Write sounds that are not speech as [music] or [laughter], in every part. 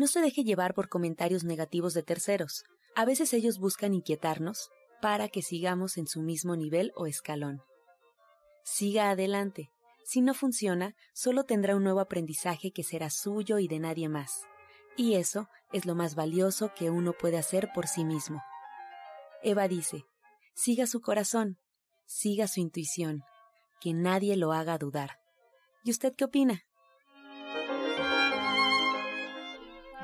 No se deje llevar por comentarios negativos de terceros. A veces ellos buscan inquietarnos para que sigamos en su mismo nivel o escalón. Siga adelante. Si no funciona, solo tendrá un nuevo aprendizaje que será suyo y de nadie más. Y eso es lo más valioso que uno puede hacer por sí mismo. Eva dice, siga su corazón, siga su intuición, que nadie lo haga dudar. ¿Y usted qué opina?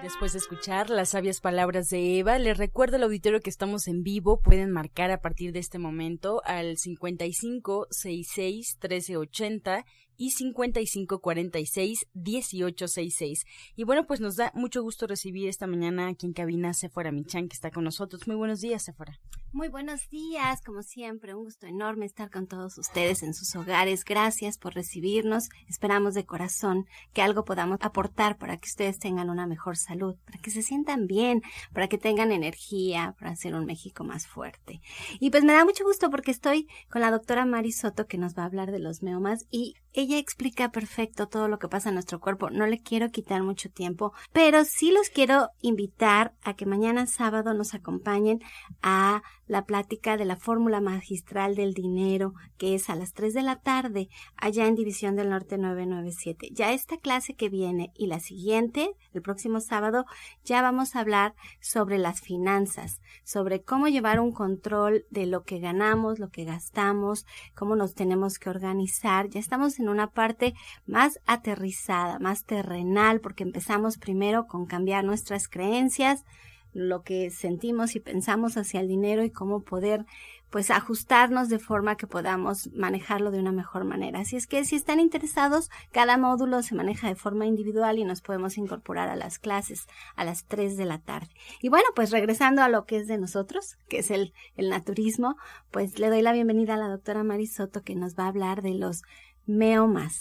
Después de escuchar las sabias palabras de Eva, les recuerdo al auditorio que estamos en vivo. Pueden marcar a partir de este momento al 55 66 1380 y 5546-1866. Y bueno, pues nos da mucho gusto recibir esta mañana aquí en cabina Sephora Michan, que está con nosotros. Muy buenos días, Sephora. Muy buenos días, como siempre, un gusto enorme estar con todos ustedes en sus hogares. Gracias por recibirnos. Esperamos de corazón que algo podamos aportar para que ustedes tengan una mejor salud, para que se sientan bien, para que tengan energía, para hacer un México más fuerte. Y pues me da mucho gusto porque estoy con la doctora Mari Soto que nos va a hablar de los meomas y ella explica perfecto todo lo que pasa en nuestro cuerpo. No le quiero quitar mucho tiempo, pero sí los quiero invitar a que mañana sábado nos acompañen a la plática de la fórmula magistral del dinero, que es a las 3 de la tarde, allá en División del Norte 997. Ya esta clase que viene y la siguiente, el próximo sábado, ya vamos a hablar sobre las finanzas, sobre cómo llevar un control de lo que ganamos, lo que gastamos, cómo nos tenemos que organizar. Ya estamos en una parte más aterrizada, más terrenal, porque empezamos primero con cambiar nuestras creencias, lo que sentimos y pensamos hacia el dinero y cómo poder pues ajustarnos de forma que podamos manejarlo de una mejor manera. Así es que si están interesados, cada módulo se maneja de forma individual y nos podemos incorporar a las clases a las 3 de la tarde. Y bueno, pues regresando a lo que es de nosotros, que es el, el naturismo, pues le doy la bienvenida a la doctora Marisoto que nos va a hablar de los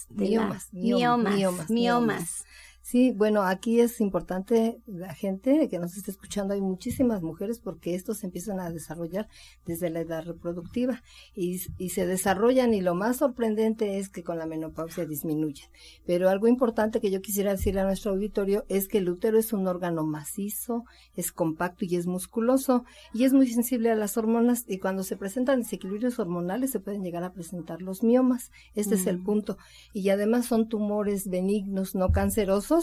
De miomas, miomas, miomas, miomas. Sí, bueno, aquí es importante la gente que nos está escuchando, hay muchísimas mujeres porque estos se empiezan a desarrollar desde la edad reproductiva y, y se desarrollan y lo más sorprendente es que con la menopausia disminuyen. Pero algo importante que yo quisiera decirle a nuestro auditorio es que el útero es un órgano macizo, es compacto y es musculoso y es muy sensible a las hormonas y cuando se presentan desequilibrios hormonales se pueden llegar a presentar los miomas. Este es el punto. Y además son tumores benignos, no cancerosos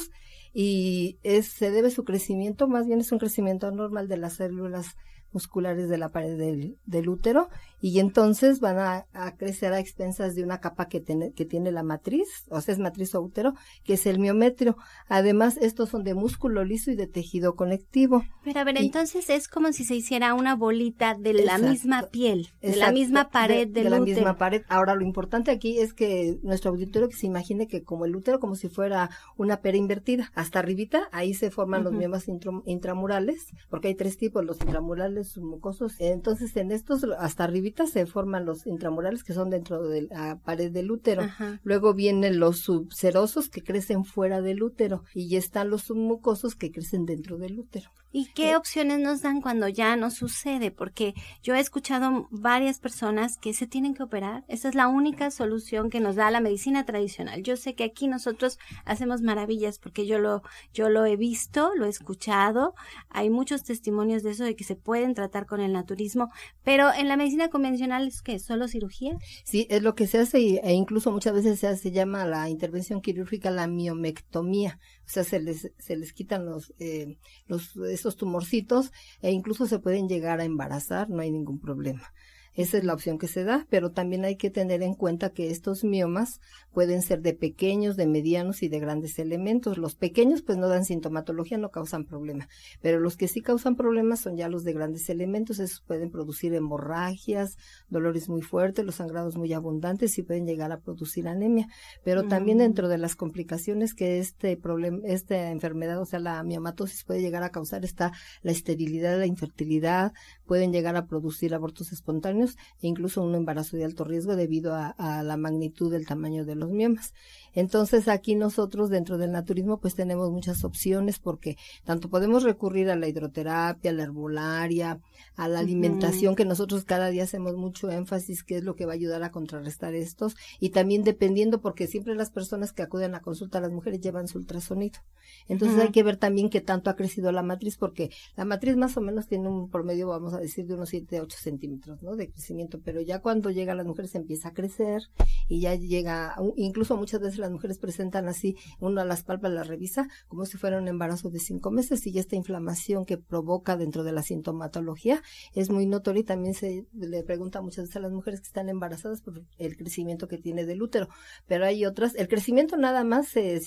y es, se debe su crecimiento, más bien es un crecimiento normal de las células musculares de la pared del, del útero y entonces van a, a, crecer a expensas de una capa que, tiene que tiene la matriz, o sea, es matriz o útero, que es el miometrio. Además, estos son de músculo liso y de tejido conectivo. Pero a ver, y, entonces es como si se hiciera una bolita de la misma piel, de exacto, la misma pared de, del de la útero. misma pared. Ahora, lo importante aquí es que nuestro auditorio que se imagine que como el útero, como si fuera una pera invertida, hasta arribita, ahí se forman uh -huh. los miomas intramurales, porque hay tres tipos, los intramurales, mucosos. Entonces, en estos, hasta arribita se forman los intramurales que son dentro de la pared del útero. Ajá. Luego vienen los subserosos que crecen fuera del útero y ya están los submucosos que crecen dentro del útero. ¿Y qué eh, opciones nos dan cuando ya no sucede? Porque yo he escuchado varias personas que se tienen que operar. Esa es la única solución que nos da la medicina tradicional. Yo sé que aquí nosotros hacemos maravillas porque yo lo, yo lo he visto, lo he escuchado. Hay muchos testimonios de eso, de que se pueden pueden tratar con el naturismo, pero en la medicina convencional es que solo cirugía. Sí, es lo que se hace e incluso muchas veces se, hace, llama la intervención quirúrgica la miomectomía, o sea, se les, se les quitan los, eh, los, esos tumorcitos e incluso se pueden llegar a embarazar, no hay ningún problema. Esa es la opción que se da, pero también hay que tener en cuenta que estos miomas pueden ser de pequeños, de medianos y de grandes elementos. Los pequeños pues no dan sintomatología, no causan problema, pero los que sí causan problemas son ya los de grandes elementos. Esos pueden producir hemorragias, dolores muy fuertes, los sangrados muy abundantes y pueden llegar a producir anemia. Pero también dentro de las complicaciones que este problema, esta enfermedad, o sea, la miomatosis puede llegar a causar está la esterilidad, la infertilidad, pueden llegar a producir abortos espontáneos e incluso un embarazo de alto riesgo debido a, a la magnitud del tamaño de los miomas. Entonces aquí nosotros dentro del naturismo pues tenemos muchas opciones porque tanto podemos recurrir a la hidroterapia, a la herbolaria, a la alimentación que nosotros cada día hacemos mucho énfasis que es lo que va a ayudar a contrarrestar estos y también dependiendo porque siempre las personas que acuden a consulta a las mujeres llevan su ultrasonido. Entonces hay que ver también qué tanto ha crecido la matriz porque la matriz más o menos tiene un promedio vamos a decir de unos 7 a 8 centímetros ¿no? de crecimiento pero ya cuando llega a las mujeres empieza a crecer y ya llega incluso muchas veces las mujeres presentan así, uno a las palpas la revisa como si fuera un embarazo de cinco meses y esta inflamación que provoca dentro de la sintomatología es muy notoria y también se le pregunta muchas veces a las mujeres que están embarazadas por el crecimiento que tiene del útero, pero hay otras, el crecimiento nada más se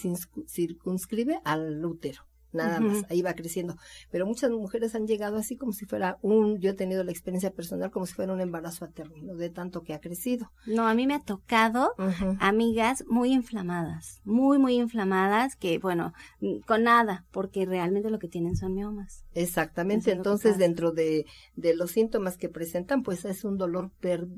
circunscribe al útero nada más, ahí va creciendo. Pero muchas mujeres han llegado así como si fuera un, yo he tenido la experiencia personal como si fuera un embarazo a término, de tanto que ha crecido. No, a mí me ha tocado amigas muy inflamadas, muy, muy inflamadas, que bueno, con nada, porque realmente lo que tienen son miomas. Exactamente, entonces dentro de, de los síntomas que presentan, pues es un dolor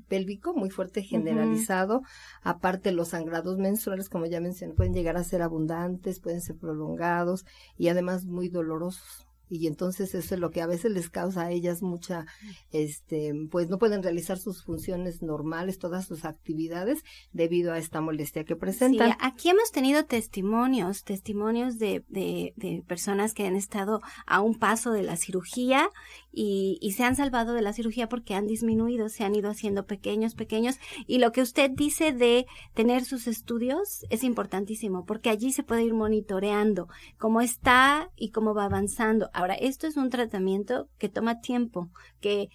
pélvico muy fuerte, generalizado, aparte los sangrados menstruales, como ya mencioné, pueden llegar a ser abundantes, pueden ser prolongados y además muy dolorosos y entonces eso es lo que a veces les causa a ellas mucha este pues no pueden realizar sus funciones normales todas sus actividades debido a esta molestia que presentan. sí, aquí hemos tenido testimonios testimonios de, de, de, personas que han estado a un paso de la cirugía y, y se han salvado de la cirugía porque han disminuido se han ido haciendo pequeños pequeños. Y lo que usted dice de tener sus estudios es importantísimo porque allí se puede ir monitoreando cómo está y cómo va avanzando Ahora, esto es un tratamiento que toma tiempo, que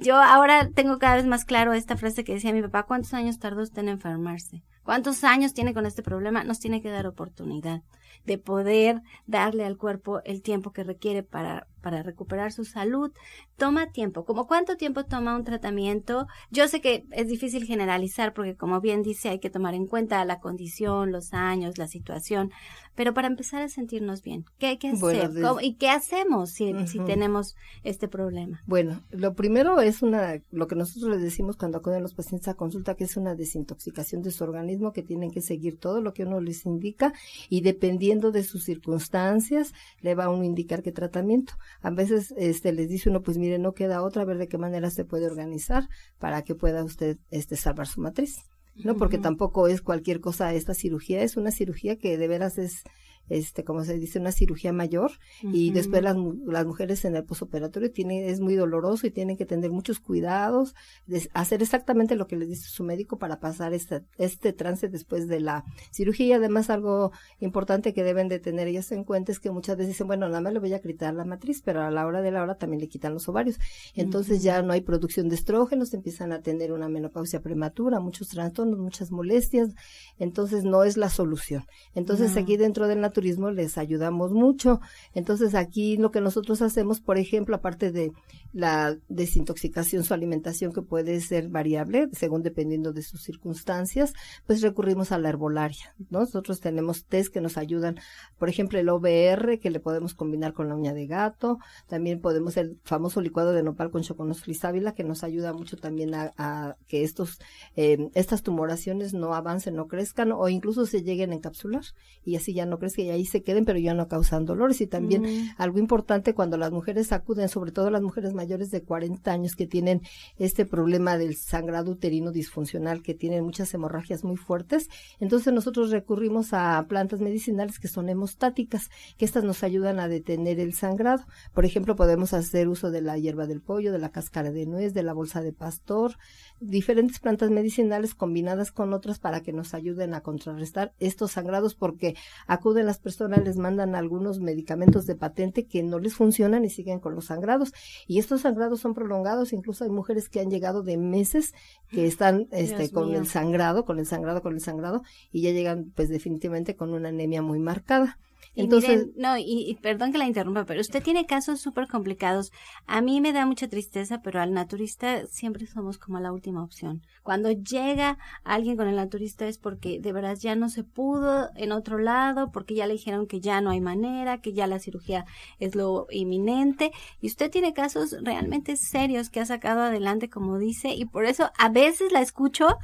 yo ahora tengo cada vez más claro esta frase que decía mi papá, ¿cuántos años tardó usted en enfermarse? ¿Cuántos años tiene con este problema? Nos tiene que dar oportunidad de poder darle al cuerpo el tiempo que requiere para, para recuperar su salud. Toma tiempo. ¿Como cuánto tiempo toma un tratamiento? Yo sé que es difícil generalizar porque como bien dice hay que tomar en cuenta la condición, los años, la situación, pero para empezar a sentirnos bien, ¿qué hay que hacer? ¿Y qué hacemos si, si tenemos este problema? Bueno, lo primero es una, lo que nosotros les decimos cuando acuden los pacientes a consulta, que es una desintoxicación de su organismo, que tienen que seguir todo lo que uno les indica y dependiendo de sus circunstancias, le va a uno indicar qué tratamiento. A veces este, les dice uno, pues mire, no queda otra, a ver de qué manera se puede organizar para que pueda usted este, salvar su matriz. ¿no? Porque tampoco es cualquier cosa esta cirugía, es una cirugía que de veras es este, como se dice, una cirugía mayor y después las, las mujeres en el posoperatorio tiene, es muy doloroso y tienen que tener muchos cuidados, de hacer exactamente lo que les dice su médico para pasar este, este trance después de la cirugía. Y además algo importante que deben de tener ellas en cuenta es que muchas veces dicen, bueno, nada más le voy a quitar la matriz, pero a la hora de la hora también le quitan los ovarios. Entonces ya no hay producción de estrógenos, empiezan a tener una menopausia prematura, muchos trastornos, muchas molestias, entonces no es la solución. Entonces aquí dentro del turismo les ayudamos mucho. Entonces aquí lo que nosotros hacemos, por ejemplo, aparte de la desintoxicación, su alimentación que puede ser variable según dependiendo de sus circunstancias, pues recurrimos a la herbolaria. Nosotros tenemos test que nos ayudan, por ejemplo, el OBR que le podemos combinar con la uña de gato, también podemos el famoso licuado de nopal con choconosfris sábila que nos ayuda mucho también a, que estos eh, estas tumoraciones no avancen, no crezcan o incluso se lleguen a encapsular y así ya no crezca que ahí se queden, pero ya no causan dolores. Y también mm. algo importante cuando las mujeres acuden, sobre todo las mujeres mayores de 40 años que tienen este problema del sangrado uterino disfuncional, que tienen muchas hemorragias muy fuertes, entonces nosotros recurrimos a plantas medicinales que son hemostáticas, que estas nos ayudan a detener el sangrado. Por ejemplo, podemos hacer uso de la hierba del pollo, de la cáscara de nuez, de la bolsa de pastor, diferentes plantas medicinales combinadas con otras para que nos ayuden a contrarrestar estos sangrados porque acuden las personas, les mandan algunos medicamentos de patente que no les funcionan y siguen con los sangrados. Y estos sangrados son prolongados, incluso hay mujeres que han llegado de meses que están este, con el sangrado, con el sangrado, con el sangrado y ya llegan pues definitivamente con una anemia muy marcada. Entonces, no, y, perdón que la interrumpa, pero usted tiene casos súper complicados. A mí me da mucha tristeza, pero al naturista siempre somos como la última opción. Cuando llega alguien con el naturista es porque de verdad ya no se pudo en otro lado, porque ya le dijeron que ya no hay manera, que ya la cirugía es lo inminente. Y usted tiene casos realmente serios que ha sacado adelante, como dice, y por eso a veces la escucho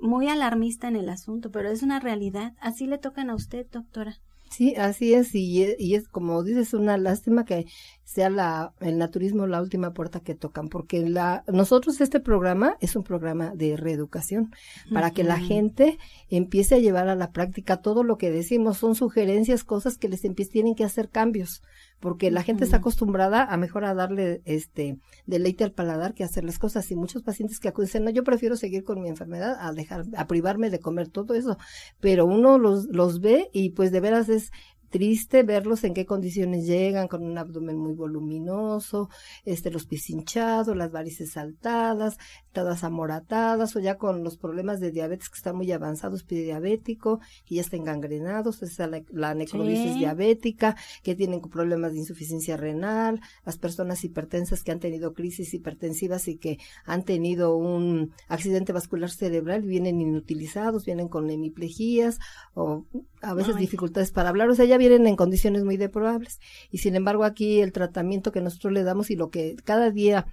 muy alarmista en el asunto, pero es una realidad. Así le tocan a usted, doctora. Sí, así es, y, y, es como dices, una lástima que sea la, el naturismo la última puerta que tocan, porque la, nosotros este programa es un programa de reeducación, para que la gente empiece a llevar a la práctica todo lo que decimos, son sugerencias, cosas que les tienen que hacer cambios, porque la gente está acostumbrada a mejor a darle este deleite al paladar que hacer las cosas y muchos pacientes que acuden no yo prefiero seguir con mi enfermedad a dejar a privarme de comer todo eso pero uno los los ve y pues de veras es triste verlos en qué condiciones llegan, con un abdomen muy voluminoso, este, los pies hinchados, las varices saltadas, todas amoratadas, o ya con los problemas de diabetes que están muy avanzados, pie diabético, que ya están gangrenados, esa la, la necrosis diabética, que tienen problemas de insuficiencia renal, las personas hipertensas que han tenido crisis hipertensivas y que han tenido un accidente vascular cerebral, vienen inutilizados, vienen con hemiplejías, o a veces dificultades para hablar, o sea, ya vienen en condiciones muy deplorables. Y sin embargo, aquí el tratamiento que nosotros le damos y lo que cada día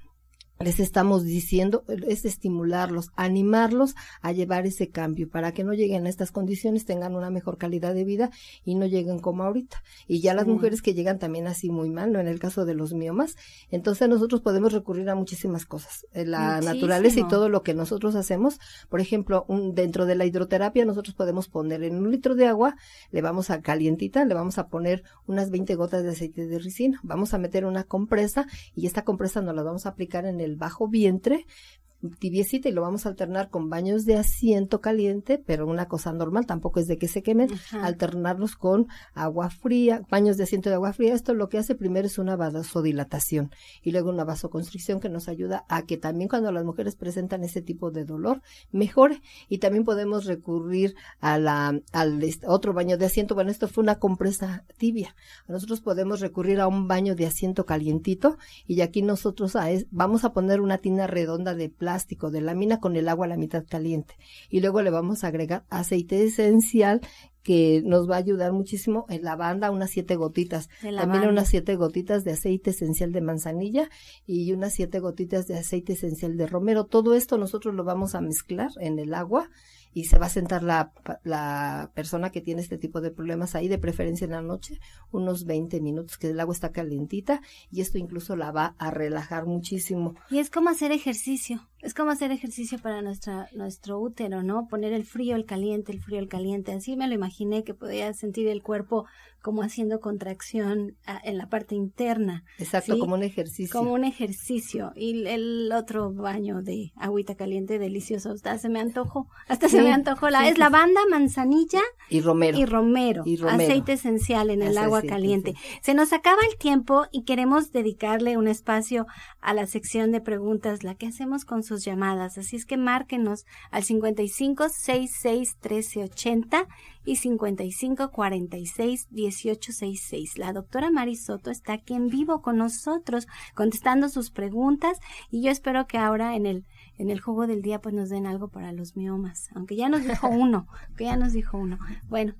les estamos diciendo es estimularlos, animarlos a llevar ese cambio para que no lleguen a estas condiciones, tengan una mejor calidad de vida y no lleguen como ahorita. Y ya las mujeres que llegan también así muy mal, ¿no? En el caso de los miomas, entonces nosotros podemos recurrir a muchísimas cosas. Eh, la naturaleza y todo lo que nosotros hacemos, por ejemplo, un, dentro de la hidroterapia nosotros podemos poner en un litro de agua, le vamos a calientita, le vamos a poner unas 20 gotas de aceite de ricino, vamos a meter una compresa y esta compresa nos la vamos a aplicar en el el bajo vientre tibiecita y lo vamos a alternar con baños de asiento caliente, pero una cosa normal, tampoco es de que se quemen, alternarlos con agua fría, baños de asiento de agua fría. Esto lo que hace primero es una vasodilatación y luego una vasoconstricción que nos ayuda a que también cuando las mujeres presentan ese tipo de dolor mejore y también podemos recurrir a la, al otro baño de asiento. Bueno, esto fue una compresa tibia. Nosotros podemos recurrir a un baño de asiento calientito y aquí nosotros vamos a poner una tina redonda de plástico plástico de lámina con el agua a la mitad caliente. Y luego le vamos a agregar aceite esencial que nos va a ayudar muchísimo en lavanda, unas siete gotitas. También unas siete gotitas de aceite esencial de manzanilla y unas siete gotitas de aceite esencial de romero. Todo esto nosotros lo vamos a mezclar en el agua y se va a sentar la, la persona que tiene este tipo de problemas ahí, de preferencia en la noche, unos 20 minutos, que el agua está calientita y esto incluso la va a relajar muchísimo. Y es como hacer ejercicio, es como hacer ejercicio para nuestra, nuestro útero, ¿no? Poner el frío, el caliente, el frío, el caliente. Así me lo imaginé que podía sentir el cuerpo como haciendo contracción ah, en la parte interna. Exacto, como un ejercicio. Como un ejercicio. Y el otro baño de agüita caliente delicioso. Hasta se me antojó. Hasta se me antojó. La, es lavanda, manzanilla y romero. y romero. Y Aceite esencial en el agua caliente. Se nos acaba el tiempo y queremos dedicarle un espacio a la sección de preguntas, la que hacemos con sus llamadas. Así es que márquenos al 55 66 13 80 y 55 46 18 66. La doctora Mari Soto está aquí en vivo con nosotros contestando sus preguntas y yo espero que ahora en el en el juego del día pues nos den algo para los miomas, aunque ya nos dijo [laughs] uno, que ya nos dijo uno. Bueno,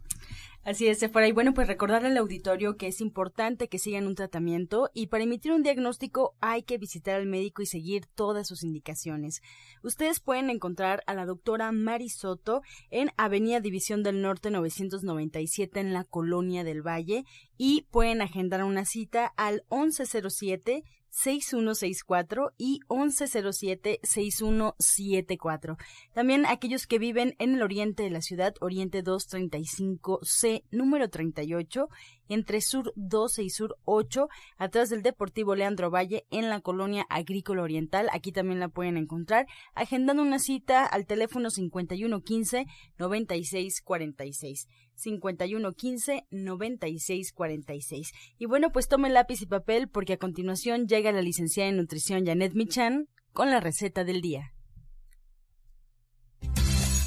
Así es, Sephora. Y bueno, pues recordarle al auditorio que es importante que sigan un tratamiento y para emitir un diagnóstico hay que visitar al médico y seguir todas sus indicaciones. Ustedes pueden encontrar a la doctora Mari Soto en Avenida División del Norte 997 en la Colonia del Valle y pueden agendar una cita al 1107 6164 y 1107-6174. También aquellos que viven en el oriente de la ciudad, Oriente 235C, número 38, entre Sur 12 y Sur 8, atrás del Deportivo Leandro Valle, en la colonia agrícola oriental. Aquí también la pueden encontrar, agendando una cita al teléfono 5115-9646. 5115-9646. Y bueno, pues tome lápiz y papel porque a continuación llega la licenciada en nutrición Janet Michan con la receta del día.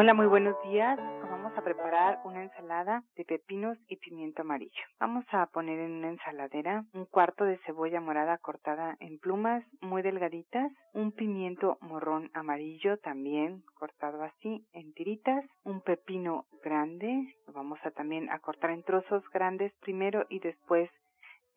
Hola, muy buenos días. Vamos a preparar una ensalada de pepinos y pimiento amarillo. Vamos a poner en una ensaladera un cuarto de cebolla morada cortada en plumas muy delgaditas, un pimiento morrón amarillo también cortado así en tiritas, un pepino grande, lo vamos a también a cortar en trozos grandes primero y después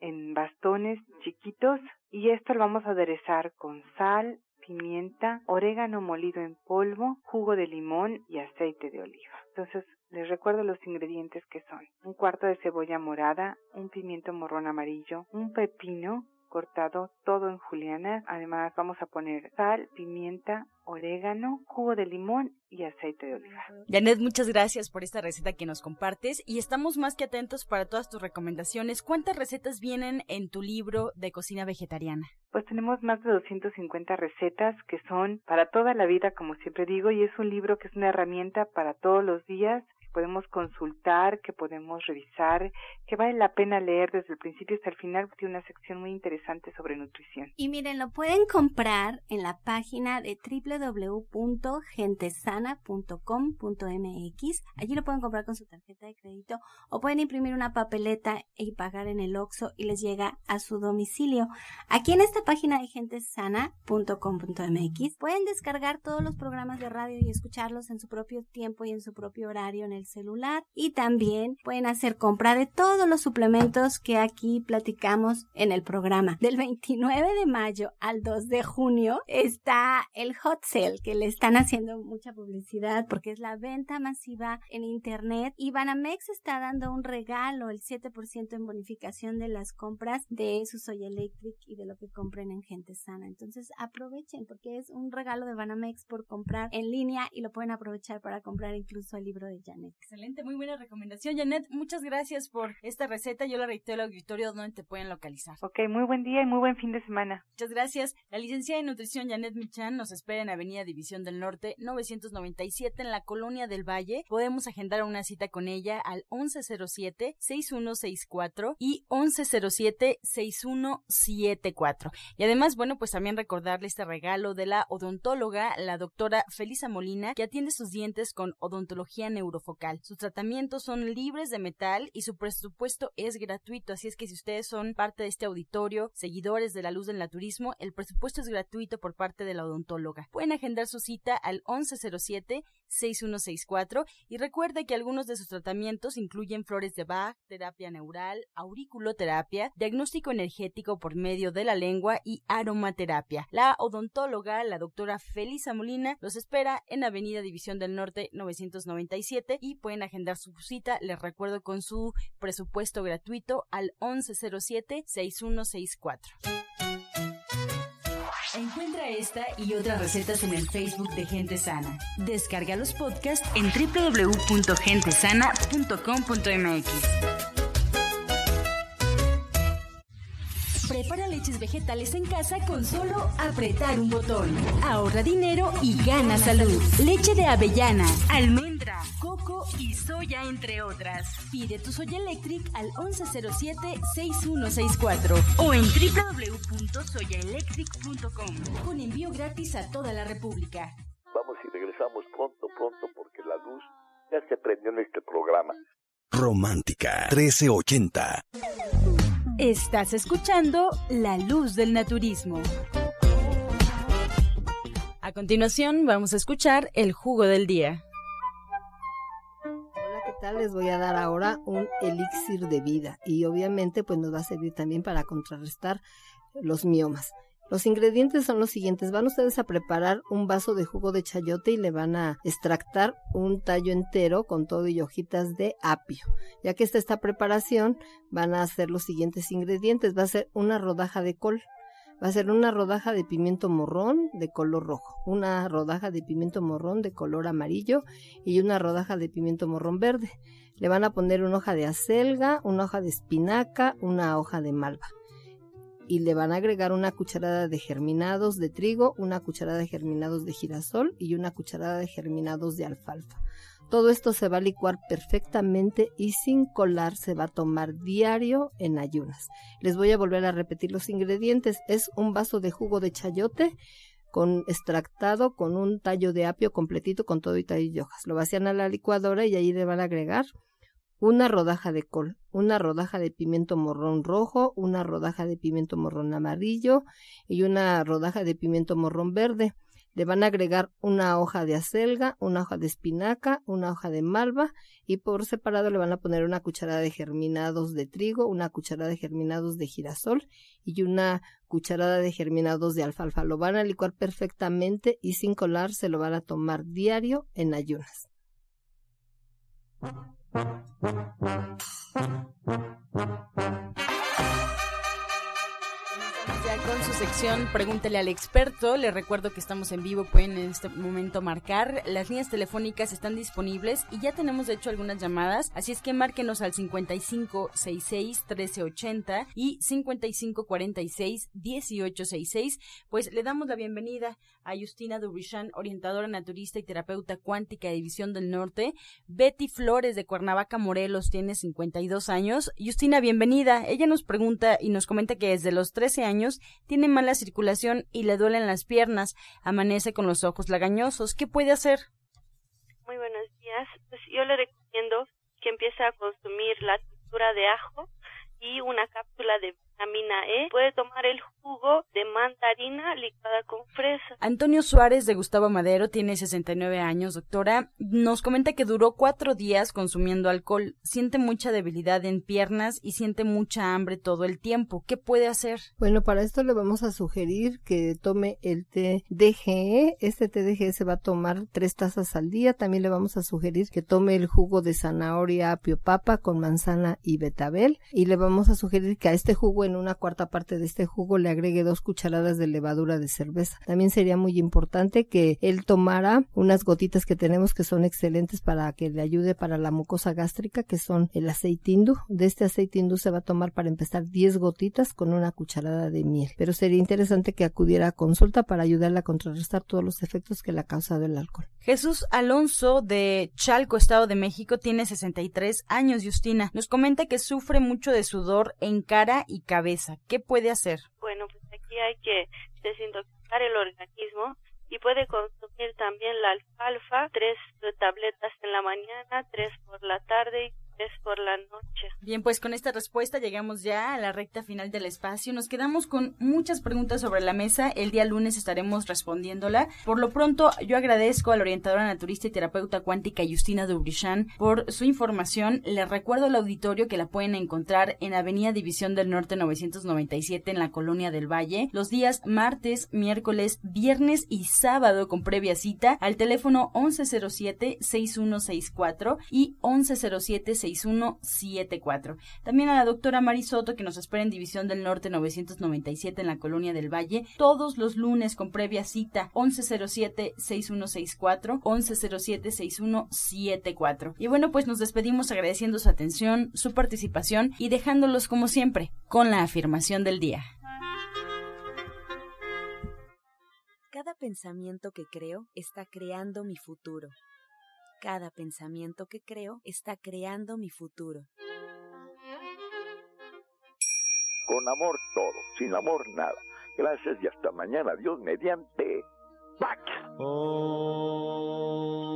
en bastones chiquitos y esto lo vamos a aderezar con sal, pimienta, orégano molido en polvo, jugo de limón y aceite de oliva. Entonces, les recuerdo los ingredientes que son un cuarto de cebolla morada, un pimiento morrón amarillo, un pepino, cortado todo en juliana. Además vamos a poner sal, pimienta, orégano, jugo de limón y aceite de oliva. Janet, muchas gracias por esta receta que nos compartes y estamos más que atentos para todas tus recomendaciones. ¿Cuántas recetas vienen en tu libro de cocina vegetariana? Pues tenemos más de 250 recetas que son para toda la vida, como siempre digo, y es un libro que es una herramienta para todos los días podemos consultar, que podemos revisar, que vale la pena leer desde el principio hasta el final, tiene una sección muy interesante sobre nutrición. Y miren, lo pueden comprar en la página de www.gentesana.com.mx. Allí lo pueden comprar con su tarjeta de crédito o pueden imprimir una papeleta y pagar en el OXO y les llega a su domicilio. Aquí en esta página de gentesana.com.mx pueden descargar todos los programas de radio y escucharlos en su propio tiempo y en su propio horario en el celular y también pueden hacer compra de todos los suplementos que aquí platicamos en el programa. Del 29 de mayo al 2 de junio está el hot sale que le están haciendo mucha publicidad porque es la venta masiva en internet y Banamex está dando un regalo, el 7% en bonificación de las compras de su Soy Electric y de lo que compren en Gente Sana. Entonces aprovechen porque es un regalo de Banamex por comprar en línea y lo pueden aprovechar para comprar incluso el libro de Janet. Excelente, muy buena recomendación, Janet. Muchas gracias por esta receta. Yo la reitero al auditorio donde te pueden localizar. Ok, muy buen día y muy buen fin de semana. Muchas gracias. La licenciada en nutrición Janet Michan nos espera en Avenida División del Norte 997 en la Colonia del Valle. Podemos agendar una cita con ella al 1107-6164 y 1107-6174. Y además, bueno, pues también recordarle este regalo de la odontóloga, la doctora Felisa Molina, que atiende sus dientes con odontología neurofocal sus tratamientos son libres de metal y su presupuesto es gratuito, así es que si ustedes son parte de este auditorio, seguidores de la luz del naturismo, el presupuesto es gratuito por parte de la odontóloga. Pueden agendar su cita al 1107-6164 y recuerde que algunos de sus tratamientos incluyen flores de Bach, terapia neural, auriculoterapia, diagnóstico energético por medio de la lengua y aromaterapia. La odontóloga, la doctora Felisa Molina, los espera en Avenida División del Norte 997 y pueden agendar su cita, les recuerdo, con su presupuesto gratuito al 1107-6164. Encuentra esta y otras recetas en el Facebook de Gente Sana. Descarga los podcasts en www.gentesana.com.mx. Prepara leches vegetales en casa con solo apretar un botón. Ahorra dinero y gana salud. Leche de avellana, almendra, coco y soya, entre otras. Pide tu Soya Electric al 1107-6164 o en www.soyaelectric.com con envío gratis a toda la República. Vamos y regresamos pronto, pronto, porque la luz ya se prendió en este programa. Romántica 1380. Estás escuchando La Luz del Naturismo. A continuación vamos a escuchar el jugo del día. Les voy a dar ahora un elixir de vida y obviamente pues nos va a servir también para contrarrestar los miomas. Los ingredientes son los siguientes. Van ustedes a preparar un vaso de jugo de chayote y le van a extractar un tallo entero con todo y hojitas de apio. Ya que está esta preparación, van a hacer los siguientes ingredientes. Va a ser una rodaja de col. Va a ser una rodaja de pimiento morrón de color rojo, una rodaja de pimiento morrón de color amarillo y una rodaja de pimiento morrón verde. Le van a poner una hoja de acelga, una hoja de espinaca, una hoja de malva y le van a agregar una cucharada de germinados de trigo, una cucharada de germinados de girasol y una cucharada de germinados de alfalfa. Todo esto se va a licuar perfectamente y sin colar se va a tomar diario en ayunas. Les voy a volver a repetir los ingredientes. Es un vaso de jugo de chayote con extractado con un tallo de apio completito con todo y tallo de hojas. Lo vacían a la licuadora y ahí le van a agregar una rodaja de col, una rodaja de pimiento morrón rojo, una rodaja de pimiento morrón amarillo y una rodaja de pimiento morrón verde. Le van a agregar una hoja de acelga, una hoja de espinaca, una hoja de malva y por separado le van a poner una cucharada de germinados de trigo, una cucharada de germinados de girasol y una cucharada de germinados de alfalfa. Lo van a licuar perfectamente y sin colar se lo van a tomar diario en ayunas. Ya con su sección Pregúntele al experto, le recuerdo que estamos en vivo, pueden en este momento marcar, las líneas telefónicas están disponibles y ya tenemos de hecho algunas llamadas, así es que márquenos al 5566-1380 y 5546-1866, pues le damos la bienvenida a Justina Dubrichan, orientadora naturista y terapeuta cuántica de División del Norte, Betty Flores de Cuernavaca, Morelos, tiene 52 años. Justina, bienvenida. Ella nos pregunta y nos comenta que desde los 13 años tiene mala circulación y le duelen las piernas, amanece con los ojos lagañosos. ¿Qué puede hacer? Muy buenos días. Pues yo le recomiendo que empiece a consumir la textura de ajo y una cápsula de vitamina E. Puede tomar el jugo de mandarina licuada con fresa. Antonio Suárez de Gustavo Madero tiene 69 años, doctora. Nos comenta que duró cuatro días consumiendo alcohol. Siente mucha debilidad en piernas y siente mucha hambre todo el tiempo. ¿Qué puede hacer? Bueno, para esto le vamos a sugerir que tome el té DGE. Este té DGE se va a tomar tres tazas al día. También le vamos a sugerir que tome el jugo de zanahoria, apio, papa con manzana y betabel. Y le vamos a sugerir que a este jugo, en una cuarta parte de este jugo, le agregue dos cucharadas de levadura de cerveza. También sería muy importante que él tomara unas gotitas que tenemos que son excelentes para que le ayude para la mucosa gástrica, que son el aceite hindú. De este aceite hindú se va a tomar para empezar 10 gotitas con una cucharada de miel. Pero sería interesante que acudiera a consulta para ayudarle a contrarrestar todos los efectos que le ha causado el alcohol. Jesús Alonso de Chalco, Estado de México, tiene 63 años, Justina. Nos comenta que sufre mucho de sudor en cara y cabeza. ¿Qué puede hacer? Bueno, pues aquí hay que desintoxicar el organismo y puede consumir también la alfalfa, tres tabletas en la mañana, tres por la tarde y tres por la noche. Bien, pues con esta respuesta llegamos ya a la recta final del espacio. Nos quedamos con muchas preguntas sobre la mesa. El día lunes estaremos respondiéndola. Por lo pronto, yo agradezco a la orientadora naturista y terapeuta cuántica Justina Dubrichan por su información. Les recuerdo al auditorio que la pueden encontrar en Avenida División del Norte 997 en la Colonia del Valle los días martes, miércoles, viernes y sábado con previa cita al teléfono 1107-6164 y 6174. También a la doctora Marisoto, que nos espera en División del Norte 997 en la Colonia del Valle, todos los lunes con previa cita 1107-6164, 1107-6174. Y bueno, pues nos despedimos agradeciendo su atención, su participación y dejándolos como siempre con la afirmación del día. Cada pensamiento que creo está creando mi futuro. Cada pensamiento que creo está creando mi futuro. Con amor todo, sin amor nada. Gracias y hasta mañana. Dios mediante. ¡Pax! Oh.